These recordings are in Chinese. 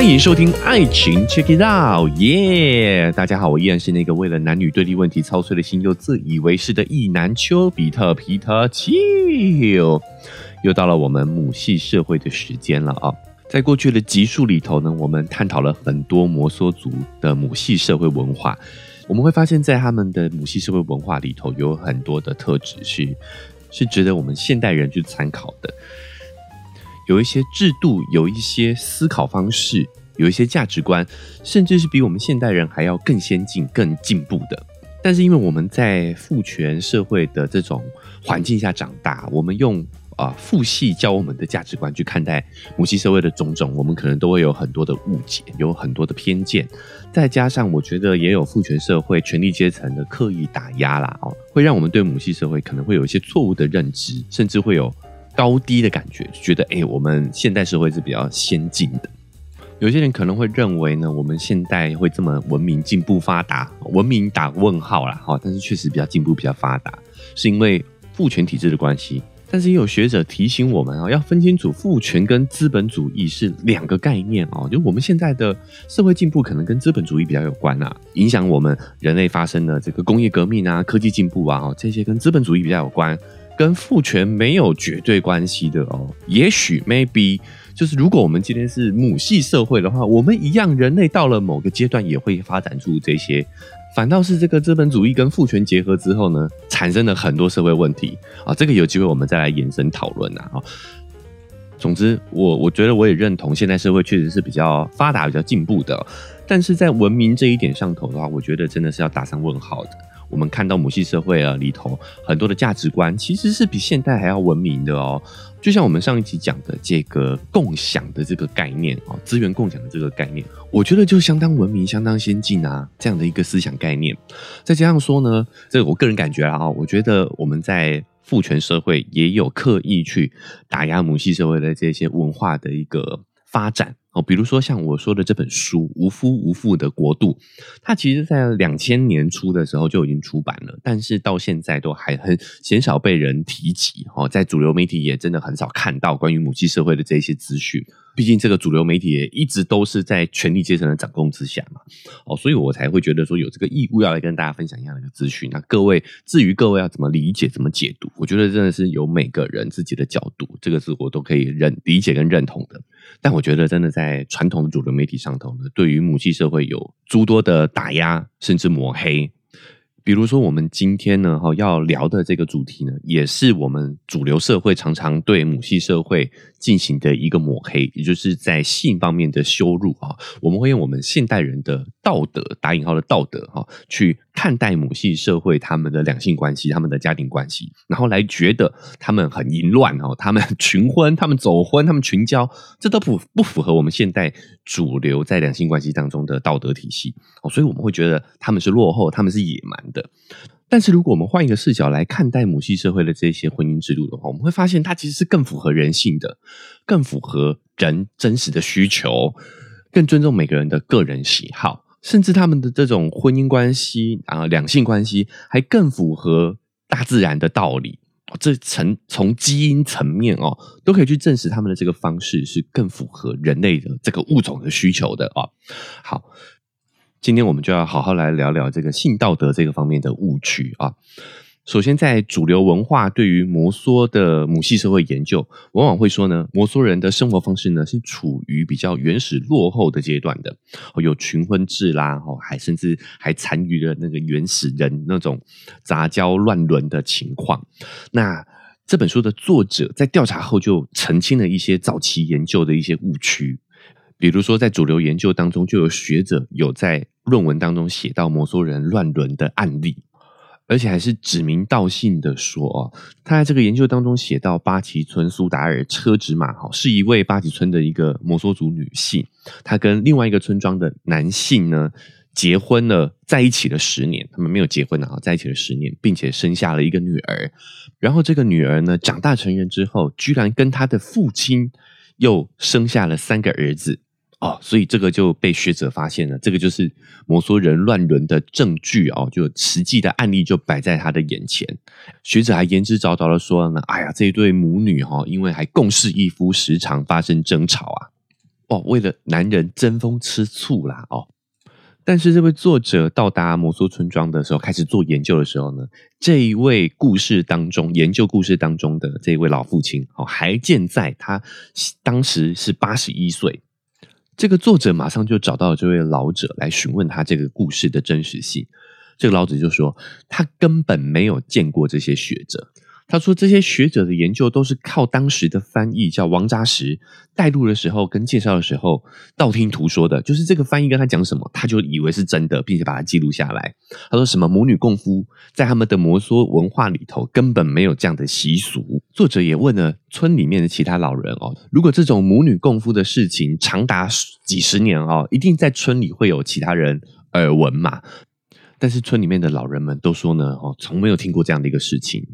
欢迎收听《爱情 Check It Out》，耶！大家好，我依然是那个为了男女对立问题操碎了心又自以为是的意男丘比特皮特丘。又到了我们母系社会的时间了啊！在过去的集数里头呢，我们探讨了很多摩梭族的母系社会文化。我们会发现，在他们的母系社会文化里头，有很多的特质是是值得我们现代人去参考的。有一些制度，有一些思考方式，有一些价值观，甚至是比我们现代人还要更先进、更进步的。但是，因为我们在父权社会的这种环境下长大，我们用啊父系教我们的价值观去看待母系社会的种种，我们可能都会有很多的误解，有很多的偏见。再加上，我觉得也有父权社会权力阶层的刻意打压啦，哦，会让我们对母系社会可能会有一些错误的认知，甚至会有。高低的感觉，觉得哎，我们现代社会是比较先进的。有些人可能会认为呢，我们现代会这么文明、进步、发达，文明打问号啦，哈，但是确实比较进步、比较发达，是因为父权体制的关系。但是也有学者提醒我们啊，要分清楚父权跟资本主义是两个概念哦。就我们现在的社会进步可能跟资本主义比较有关啊，影响我们人类发生的这个工业革命啊、科技进步啊，这些跟资本主义比较有关。跟父权没有绝对关系的哦，也许 maybe 就是如果我们今天是母系社会的话，我们一样人类到了某个阶段也会发展出这些，反倒是这个资本主义跟父权结合之后呢，产生了很多社会问题啊，这个有机会我们再来延伸讨论啊。总之，我我觉得我也认同现代社会确实是比较发达、比较进步的，但是在文明这一点上头的话，我觉得真的是要打上问号的。我们看到母系社会啊里头很多的价值观，其实是比现代还要文明的哦。就像我们上一集讲的这个共享的这个概念啊，资源共享的这个概念，我觉得就相当文明、相当先进啊，这样的一个思想概念。再加上说呢，这我个人感觉啊，我觉得我们在父权社会也有刻意去打压母系社会的这些文化的一个发展。比如说像我说的这本书《无夫无妇的国度》，它其实在两千年初的时候就已经出版了，但是到现在都还很鲜少被人提及。哦，在主流媒体也真的很少看到关于母系社会的这些资讯。毕竟这个主流媒体也一直都是在权力阶层的掌控之下嘛。哦，所以我才会觉得说有这个义务要来跟大家分享一样的一个资讯。那各位至于各位要怎么理解、怎么解读，我觉得真的是有每个人自己的角度，这个是我都可以认理解跟认同的。但我觉得真的在在传统的主流媒体上头呢，对于母系社会有诸多的打压，甚至抹黑。比如说，我们今天呢，哈要聊的这个主题呢，也是我们主流社会常常对母系社会进行的一个抹黑，也就是在性方面的羞辱啊。我们会用我们现代人的道德（打引号的道德）哈去。看待母系社会他们的两性关系、他们的家庭关系，然后来觉得他们很淫乱哦，他们群婚、他们走婚、他们群交，这都不不符合我们现代主流在两性关系当中的道德体系哦，所以我们会觉得他们是落后、他们是野蛮的。但是如果我们换一个视角来看待母系社会的这些婚姻制度的话，我们会发现它其实是更符合人性的，更符合人真实的需求，更尊重每个人的个人喜好。甚至他们的这种婚姻关系啊，两性关系还更符合大自然的道理。这层从基因层面哦，都可以去证实他们的这个方式是更符合人类的这个物种的需求的啊。好，今天我们就要好好来聊聊这个性道德这个方面的误区啊。首先，在主流文化对于摩梭的母系社会研究，往往会说呢，摩梭人的生活方式呢是处于比较原始落后的阶段的，有群婚制啦，哦，还甚至还残余了那个原始人那种杂交乱伦的情况。那这本书的作者在调查后就澄清了一些早期研究的一些误区，比如说在主流研究当中，就有学者有在论文当中写到摩梭人乱伦的案例。而且还是指名道姓的说哦，他在这个研究当中写到，巴奇村苏达尔车直马哈是一位巴奇村的一个摩梭族女性，她跟另外一个村庄的男性呢结婚了，在一起了十年，他们没有结婚啊，在一起了十年，并且生下了一个女儿，然后这个女儿呢长大成人之后，居然跟他的父亲又生下了三个儿子。哦，所以这个就被学者发现了，这个就是摩梭人乱伦的证据哦，就实际的案例就摆在他的眼前。学者还言之凿凿的说呢，哎呀，这一对母女哈，因为还共侍一夫，时常发生争吵啊。哦，为了男人争风吃醋啦哦。但是这位作者到达摩梭村庄的时候，开始做研究的时候呢，这一位故事当中研究故事当中的这一位老父亲哦，还健在，他当时是八十一岁。这个作者马上就找到了这位老者来询问他这个故事的真实性。这个老者就说，他根本没有见过这些学者。他说：“这些学者的研究都是靠当时的翻译，叫王扎实带路的时候跟介绍的时候道听途说的，就是这个翻译跟他讲什么，他就以为是真的，并且把它记录下来。他说什么母女共夫，在他们的摩梭文化里头根本没有这样的习俗。作者也问了村里面的其他老人哦，如果这种母女共夫的事情长达几十年哦，一定在村里会有其他人耳闻嘛？但是村里面的老人们都说呢，哦，从没有听过这样的一个事情。”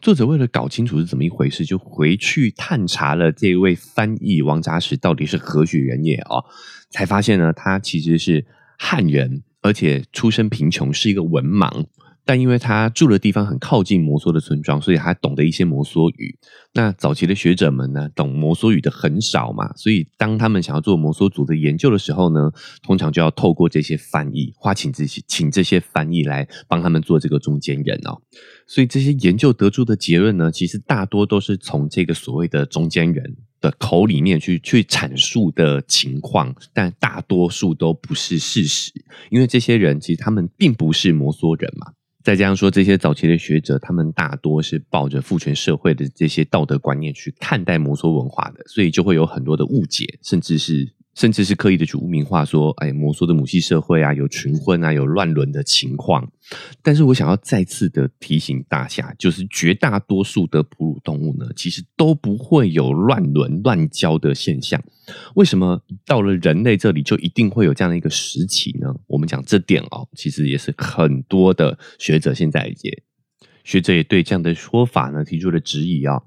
作者为了搞清楚是怎么一回事，就回去探查了这位翻译王扎实到底是何许人也哦，才发现呢，他其实是汉人，而且出身贫穷，是一个文盲。但因为他住的地方很靠近摩梭的村庄，所以他懂得一些摩梭语。那早期的学者们呢，懂摩梭语的很少嘛，所以当他们想要做摩梭族的研究的时候呢，通常就要透过这些翻译，花请这些请这些翻译来帮他们做这个中间人哦。所以这些研究得出的结论呢，其实大多都是从这个所谓的中间人的口里面去去阐述的情况，但大多数都不是事实，因为这些人其实他们并不是摩梭人嘛。再加上说，这些早期的学者，他们大多是抱着父权社会的这些道德观念去看待摩梭文化的，所以就会有很多的误解，甚至是。甚至是刻意的去污名化，说，哎，摩梭的母系社会啊，有群婚啊，有乱伦的情况。但是我想要再次的提醒大家，就是绝大多数的哺乳动物呢，其实都不会有乱伦、乱交的现象。为什么到了人类这里就一定会有这样的一个时期呢？我们讲这点哦，其实也是很多的学者现在也学者也对这样的说法呢提出了质疑啊。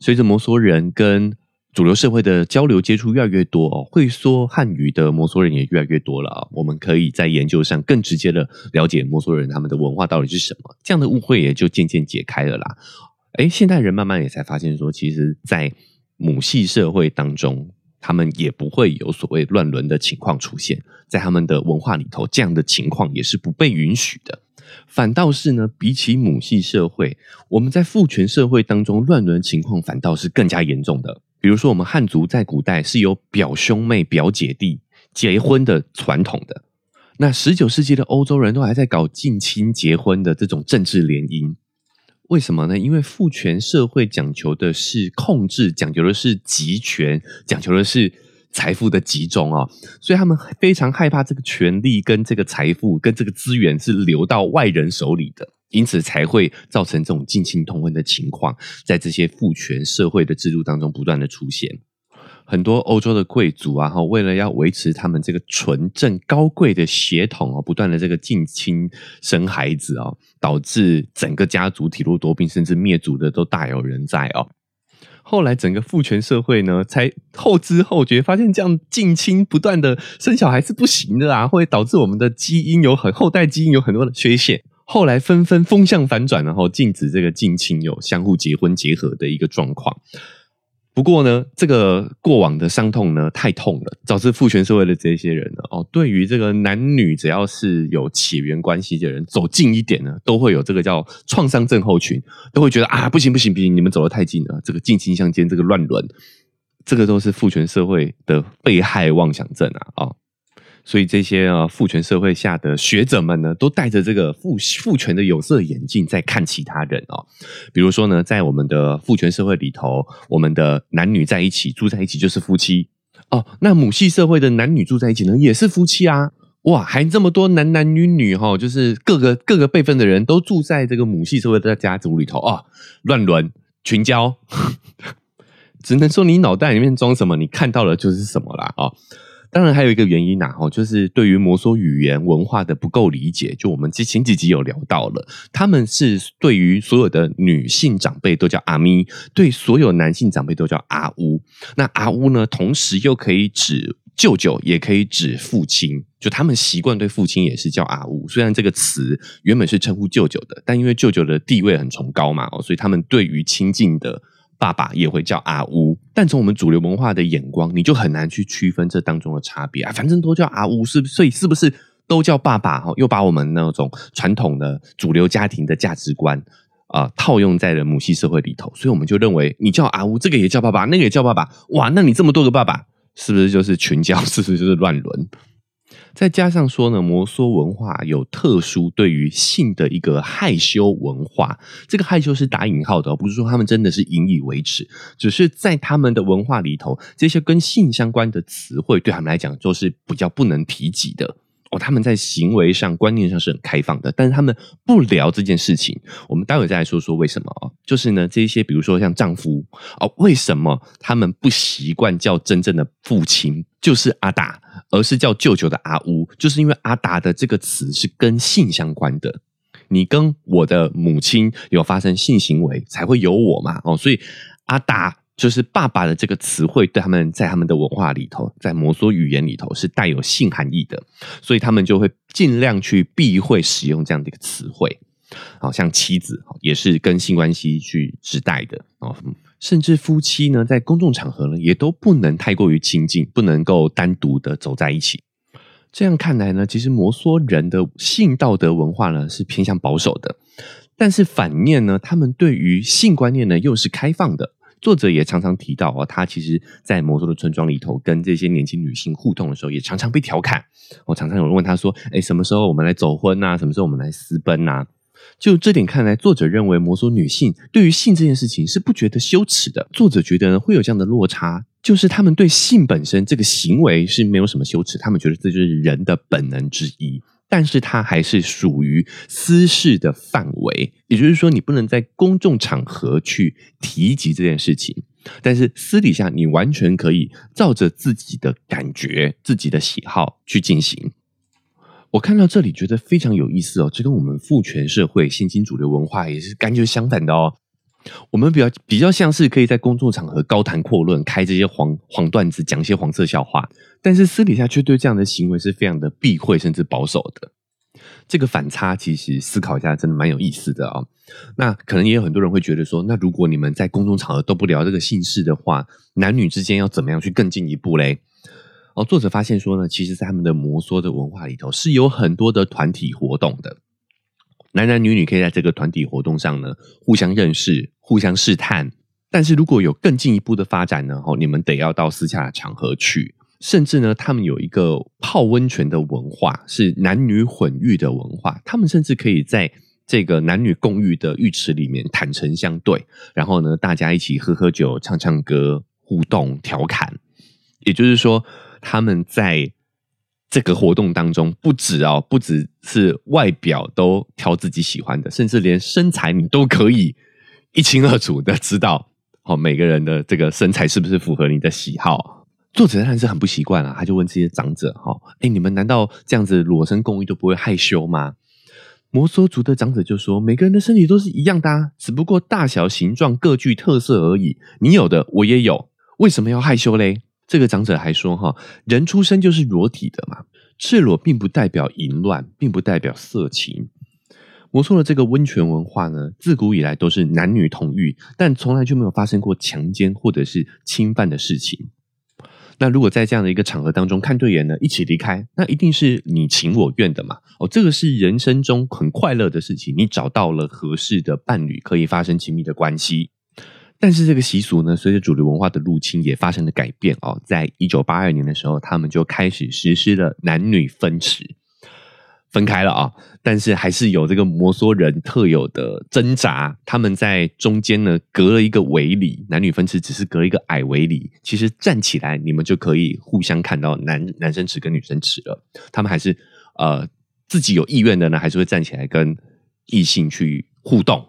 随着摩梭人跟主流社会的交流接触越来越多哦，会说汉语的摩梭人也越来越多了啊。我们可以在研究上更直接的了解摩梭人他们的文化到底是什么，这样的误会也就渐渐解开了啦。哎，现代人慢慢也才发现说，其实，在母系社会当中，他们也不会有所谓乱伦的情况出现，在他们的文化里头，这样的情况也是不被允许的。反倒是呢，比起母系社会，我们在父权社会当中，乱伦情况反倒是更加严重的。比如说，我们汉族在古代是有表兄妹、表姐弟结婚的传统的。那十九世纪的欧洲人都还在搞近亲结婚的这种政治联姻，为什么呢？因为父权社会讲求的是控制，讲究的是集权，讲求的是财富的集中哦，所以他们非常害怕这个权力跟这个财富跟这个资源是流到外人手里的。因此才会造成这种近亲通婚的情况，在这些父权社会的制度当中不断的出现。很多欧洲的贵族啊，哈，为了要维持他们这个纯正高贵的血统哦，不断的这个近亲生孩子哦，导致整个家族体弱多病，甚至灭族的都大有人在哦。后来整个父权社会呢，才后知后觉，发现这样近亲不断的生小孩是不行的啊，会导致我们的基因有很后代基因有很多的缺陷。后来纷纷风向反转，然后禁止这个近亲有相互结婚结合的一个状况。不过呢，这个过往的伤痛呢太痛了，导致父权社会的这些人呢，哦，对于这个男女只要是有血缘关系的人走近一点呢，都会有这个叫创伤症候群，都会觉得啊，不行不行不行，你们走得太近了，这个近亲相间，这个乱伦，这个都是父权社会的被害妄想症啊啊！所以这些啊父权社会下的学者们呢，都戴着这个父父权的有色眼镜在看其他人哦。比如说呢，在我们的父权社会里头，我们的男女在一起住在一起就是夫妻哦。那母系社会的男女住在一起呢，也是夫妻啊。哇，还这么多男男女女哈，就是各个各个辈分的人都住在这个母系社会的家族里头啊，乱伦群交，只能说你脑袋里面装什么，你看到的就是什么啦啊。当然还有一个原因呐，吼，就是对于摩梭语言文化的不够理解。就我们之前几集有聊到了，他们是对于所有的女性长辈都叫阿咪，对所有男性长辈都叫阿乌。那阿乌呢，同时又可以指舅舅，也可以指父亲。就他们习惯对父亲也是叫阿乌，虽然这个词原本是称呼舅舅的，但因为舅舅的地位很崇高嘛，哦，所以他们对于亲近的。爸爸也会叫阿乌，但从我们主流文化的眼光，你就很难去区分这当中的差别啊。反正都叫阿乌，是所以是不是都叫爸爸？哈，又把我们那种传统的主流家庭的价值观啊套用在了母系社会里头，所以我们就认为你叫阿乌，这个也叫爸爸，那个也叫爸爸，哇，那你这么多个爸爸，是不是就是群交？是不是就是乱伦？再加上说呢，摩梭文化有特殊对于性的一个害羞文化，这个害羞是打引号的，不是说他们真的是引以为耻，只是在他们的文化里头，这些跟性相关的词汇对他们来讲就是比较不能提及的。哦，他们在行为上、观念上是很开放的，但是他们不聊这件事情。我们待会再来说说为什么啊？就是呢，这些比如说像丈夫哦，为什么他们不习惯叫真正的父亲就是阿达，而是叫舅舅的阿乌？就是因为阿达的这个词是跟性相关的，你跟我的母亲有发生性行为才会有我嘛？哦，所以阿达。就是爸爸的这个词汇，对他们在他们的文化里头，在摩梭语言里头是带有性含义的，所以他们就会尽量去避讳使用这样的一个词汇。好像妻子也是跟性关系去指代的哦，甚至夫妻呢，在公众场合呢，也都不能太过于亲近，不能够单独的走在一起。这样看来呢，其实摩梭人的性道德文化呢是偏向保守的，但是反面呢，他们对于性观念呢又是开放的。作者也常常提到哦，他其实，在摩梭的村庄里头，跟这些年轻女性互动的时候，也常常被调侃。我常常有人问他说：“哎，什么时候我们来走婚呐？什么时候我们来私奔呐？”就这点看来，作者认为摩梭女性对于性这件事情是不觉得羞耻的。作者觉得呢，会有这样的落差，就是他们对性本身这个行为是没有什么羞耻，他们觉得这就是人的本能之一。但是它还是属于私事的范围，也就是说，你不能在公众场合去提及这件事情。但是私底下，你完全可以照着自己的感觉、自己的喜好去进行。我看到这里觉得非常有意思哦，这跟我们父权社会、现今主流文化也是感觉相反的哦。我们比较比较像是可以在公众场合高谈阔论，开这些黄黄段子，讲一些黄色笑话，但是私底下却对这样的行为是非常的避讳，甚至保守的。这个反差其实思考一下，真的蛮有意思的啊。那可能也有很多人会觉得说，那如果你们在公众场合都不聊这个姓氏的话，男女之间要怎么样去更进一步嘞？哦，作者发现说呢，其实，在他们的摩梭的文化里头，是有很多的团体活动的。男男女女可以在这个团体活动上呢，互相认识、互相试探。但是如果有更进一步的发展呢，哦，你们得要到私下的场合去。甚至呢，他们有一个泡温泉的文化，是男女混浴的文化。他们甚至可以在这个男女共浴的浴池里面坦诚相对，然后呢，大家一起喝喝酒、唱唱歌、互动、调侃。也就是说，他们在。这个活动当中，不止哦，不只是外表都挑自己喜欢的，甚至连身材你都可以一清二楚的知道，哦，每个人的这个身材是不是符合你的喜好？作者当然是很不习惯啊，他就问这些长者，哈，哎，你们难道这样子裸身共浴都不会害羞吗？摩梭族的长者就说，每个人的身体都是一样的，啊，只不过大小形状各具特色而已，你有的我也有，为什么要害羞嘞？这个长者还说：“哈，人出生就是裸体的嘛，赤裸并不代表淫乱，并不代表色情。摩梭的这个温泉文化呢，自古以来都是男女同浴，但从来就没有发生过强奸或者是侵犯的事情。那如果在这样的一个场合当中看对眼呢，一起离开，那一定是你情我愿的嘛。哦，这个是人生中很快乐的事情，你找到了合适的伴侣，可以发生亲密的关系。”但是这个习俗呢，随着主流文化的入侵，也发生了改变哦。在一九八二年的时候，他们就开始实施了男女分池，分开了啊。但是还是有这个摩梭人特有的挣扎，他们在中间呢隔了一个围里，男女分池只是隔一个矮围里，其实站起来你们就可以互相看到男男生池跟女生池了。他们还是呃自己有意愿的呢，还是会站起来跟异性去互动。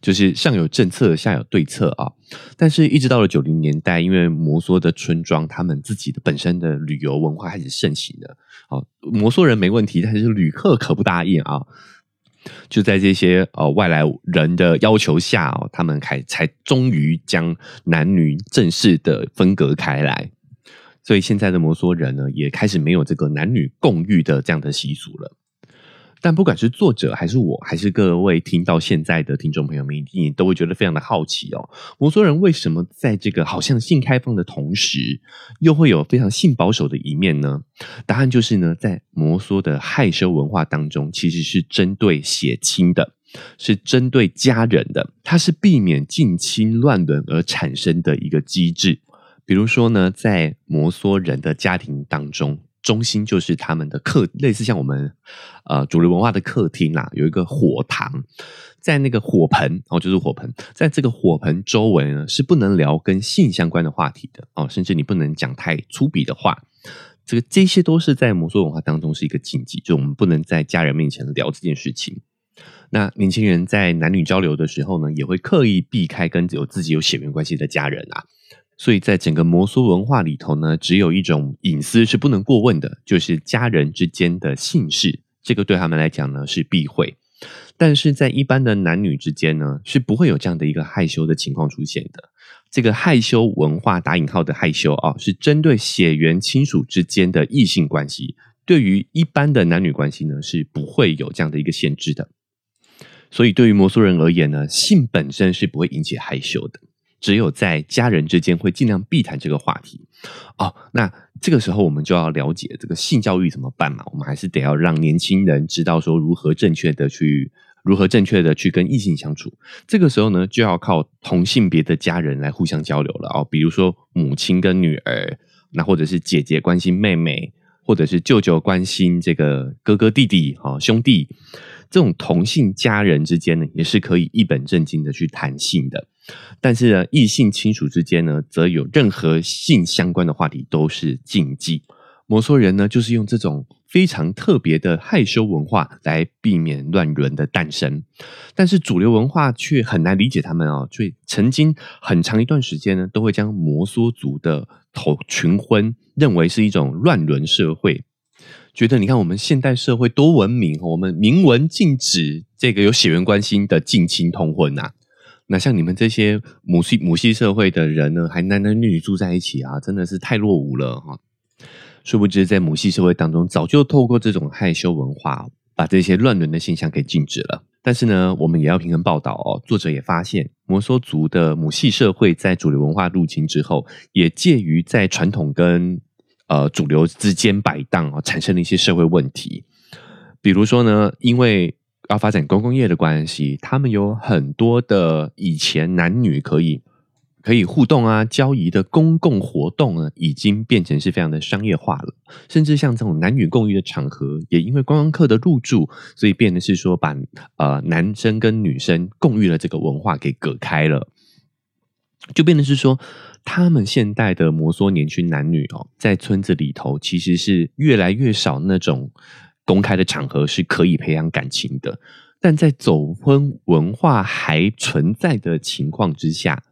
就是上有政策，下有对策啊！但是，一直到了九零年代，因为摩梭的村庄，他们自己的本身的旅游文化开始盛行了。哦，摩梭人没问题，但是旅客可不答应啊！就在这些呃外来人的要求下哦，他们才才终于将男女正式的分隔开来。所以，现在的摩梭人呢，也开始没有这个男女共浴的这样的习俗了。但不管是作者还是我，还是各位听到现在的听众朋友们，一定都会觉得非常的好奇哦。摩梭人为什么在这个好像性开放的同时，又会有非常性保守的一面呢？答案就是呢，在摩梭的害羞文化当中，其实是针对血亲的，是针对家人的，它是避免近亲乱伦而产生的一个机制。比如说呢，在摩梭人的家庭当中。中心就是他们的客，类似像我们呃主流文化的客厅啦，有一个火塘，在那个火盆哦，就是火盆，在这个火盆周围呢是不能聊跟性相关的话题的哦，甚至你不能讲太粗鄙的话，这个这些都是在摩梭文化当中是一个禁忌，就我们不能在家人面前聊这件事情。那年轻人在男女交流的时候呢，也会刻意避开跟有自己有血缘关系的家人啊。所以在整个摩梭文化里头呢，只有一种隐私是不能过问的，就是家人之间的姓氏。这个对他们来讲呢是避讳，但是在一般的男女之间呢，是不会有这样的一个害羞的情况出现的。这个害羞文化打引号的害羞啊，是针对血缘亲属之间的异性关系。对于一般的男女关系呢，是不会有这样的一个限制的。所以对于摩梭人而言呢，性本身是不会引起害羞的。只有在家人之间会尽量避谈这个话题哦。那这个时候我们就要了解这个性教育怎么办嘛？我们还是得要让年轻人知道说如何正确的去如何正确的去跟异性相处。这个时候呢，就要靠同性别的家人来互相交流了哦。比如说母亲跟女儿，那或者是姐姐关心妹妹，或者是舅舅关心这个哥哥弟弟哈兄弟。这种同性家人之间呢，也是可以一本正经的去谈性的。但是呢，异性亲属之间呢，则有任何性相关的话题都是禁忌。摩梭人呢，就是用这种非常特别的害羞文化来避免乱伦的诞生。但是主流文化却很难理解他们哦，所以曾经很长一段时间呢，都会将摩梭族的头群婚认为是一种乱伦社会。觉得你看我们现代社会多文明，我们明文禁止这个有血缘关系的近亲通婚呐。那像你们这些母系母系社会的人呢，还男男女女住在一起啊，真的是太落伍了哈。殊不知在母系社会当中，早就透过这种害羞文化，把这些乱伦的现象给禁止了。但是呢，我们也要平衡报道哦。作者也发现，摩梭族的母系社会在主流文化入侵之后，也介于在传统跟呃主流之间摆荡啊，产生了一些社会问题。比如说呢，因为要发展公共业的关系，他们有很多的以前男女可以可以互动啊、交易的公共活动呢，已经变成是非常的商业化了。甚至像这种男女共浴的场合，也因为观光客的入住，所以变得是说把呃男生跟女生共浴的这个文化给隔开了，就变得是说，他们现代的摩梭年轻男女哦，在村子里头其实是越来越少那种。公开的场合是可以培养感情的，但在走婚文化还存在的情况之下，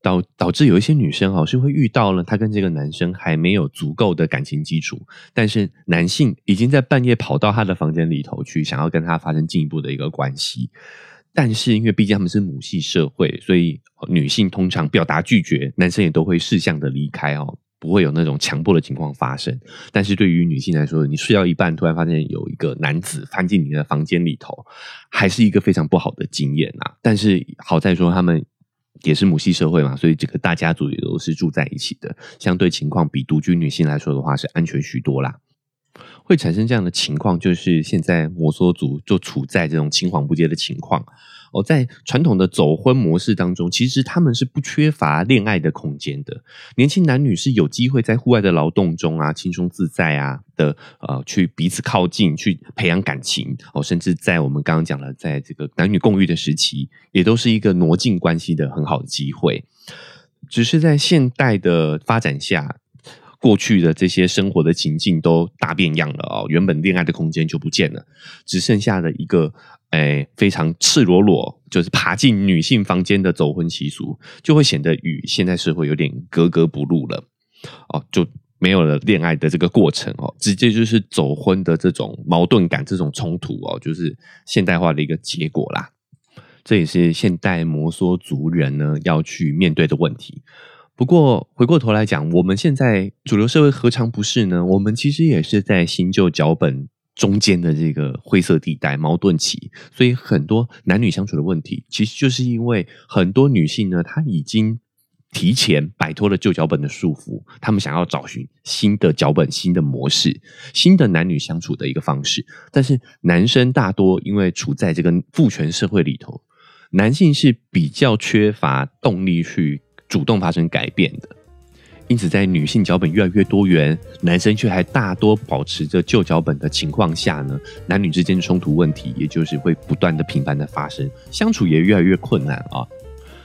导导致有一些女生哈是会遇到了她跟这个男生还没有足够的感情基础，但是男性已经在半夜跑到她的房间里头去，想要跟她发生进一步的一个关系，但是因为毕竟他们是母系社会，所以女性通常表达拒绝，男生也都会适向的离开哦。不会有那种强迫的情况发生，但是对于女性来说，你睡到一半突然发现有一个男子翻进你的房间里头，还是一个非常不好的经验啊。但是好在说他们也是母系社会嘛，所以这个大家族也都是住在一起的，相对情况比独居女性来说的话是安全许多啦。会产生这样的情况，就是现在摩梭族就处在这种青黄不接的情况。哦，在传统的走婚模式当中，其实他们是不缺乏恋爱的空间的。年轻男女是有机会在户外的劳动中啊，轻松自在啊的，呃，去彼此靠近，去培养感情。哦，甚至在我们刚刚讲了，在这个男女共浴的时期，也都是一个挪近关系的很好的机会。只是在现代的发展下。过去的这些生活的情境都大变样了哦，原本恋爱的空间就不见了，只剩下了一个诶非常赤裸裸，就是爬进女性房间的走婚习俗，就会显得与现代社会有点格格不入了哦，就没有了恋爱的这个过程哦，直接就是走婚的这种矛盾感、这种冲突哦，就是现代化的一个结果啦。这也是现代摩梭族人呢要去面对的问题。不过回过头来讲，我们现在主流社会何尝不是呢？我们其实也是在新旧脚本中间的这个灰色地带矛盾期，所以很多男女相处的问题，其实就是因为很多女性呢，她已经提前摆脱了旧脚本的束缚，她们想要找寻新的脚本、新的模式、新的男女相处的一个方式。但是男生大多因为处在这个父权社会里头，男性是比较缺乏动力去主动发生改变的。因此，在女性脚本越来越多元，男生却还大多保持着旧脚本的情况下呢，男女之间的冲突问题，也就是会不断的频繁的发生，相处也越来越困难啊。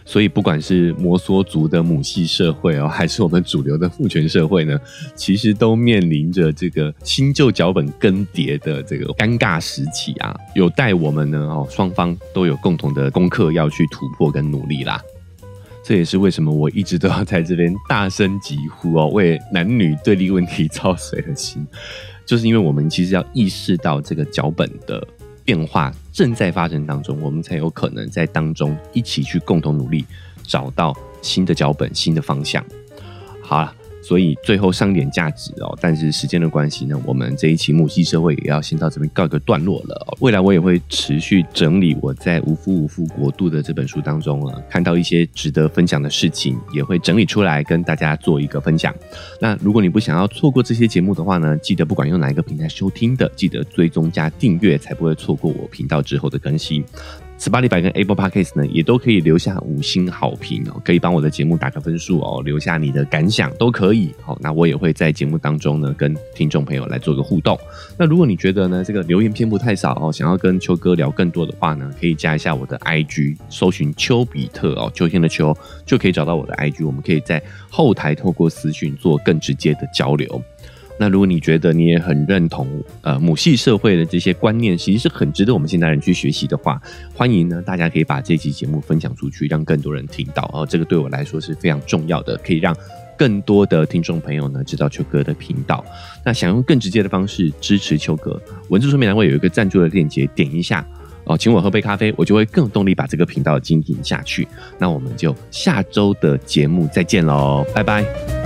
所以，不管是摩梭族的母系社会哦，还是我们主流的父权社会呢，其实都面临着这个新旧脚本更迭的这个尴尬时期啊，有待我们呢哦，双方都有共同的功课要去突破跟努力啦。这也是为什么我一直都要在这边大声疾呼哦，为男女对立问题操碎了心，就是因为我们其实要意识到这个脚本的变化正在发生当中，我们才有可能在当中一起去共同努力，找到新的脚本、新的方向。好了。所以最后上点价值哦，但是时间的关系呢，我们这一期母系社会也要先到这边告一个段落了。未来我也会持续整理我在《无夫无妇国度》的这本书当中啊，看到一些值得分享的事情，也会整理出来跟大家做一个分享。那如果你不想要错过这些节目的话呢，记得不管用哪一个平台收听的，记得追踪加订阅，才不会错过我频道之后的更新。Spotify 跟 Apple Podcast 呢，也都可以留下五星好评哦，可以帮我的节目打个分数哦，留下你的感想都可以。好，那我也会在节目当中呢，跟听众朋友来做个互动。那如果你觉得呢，这个留言篇幅太少哦，想要跟秋哥聊更多的话呢，可以加一下我的 IG，搜寻丘比特哦，秋天的秋就可以找到我的 IG，我们可以在后台透过私讯做更直接的交流。那如果你觉得你也很认同，呃，母系社会的这些观念，其实是很值得我们现代人去学习的话，欢迎呢，大家可以把这期节目分享出去，让更多人听到。哦，这个对我来说是非常重要的，可以让更多的听众朋友呢知道秋哥的频道。那想用更直接的方式支持秋哥，文字说明栏会有一个赞助的链接，点一下哦，请我喝杯咖啡，我就会更有动力把这个频道经营下去。那我们就下周的节目再见喽，拜拜。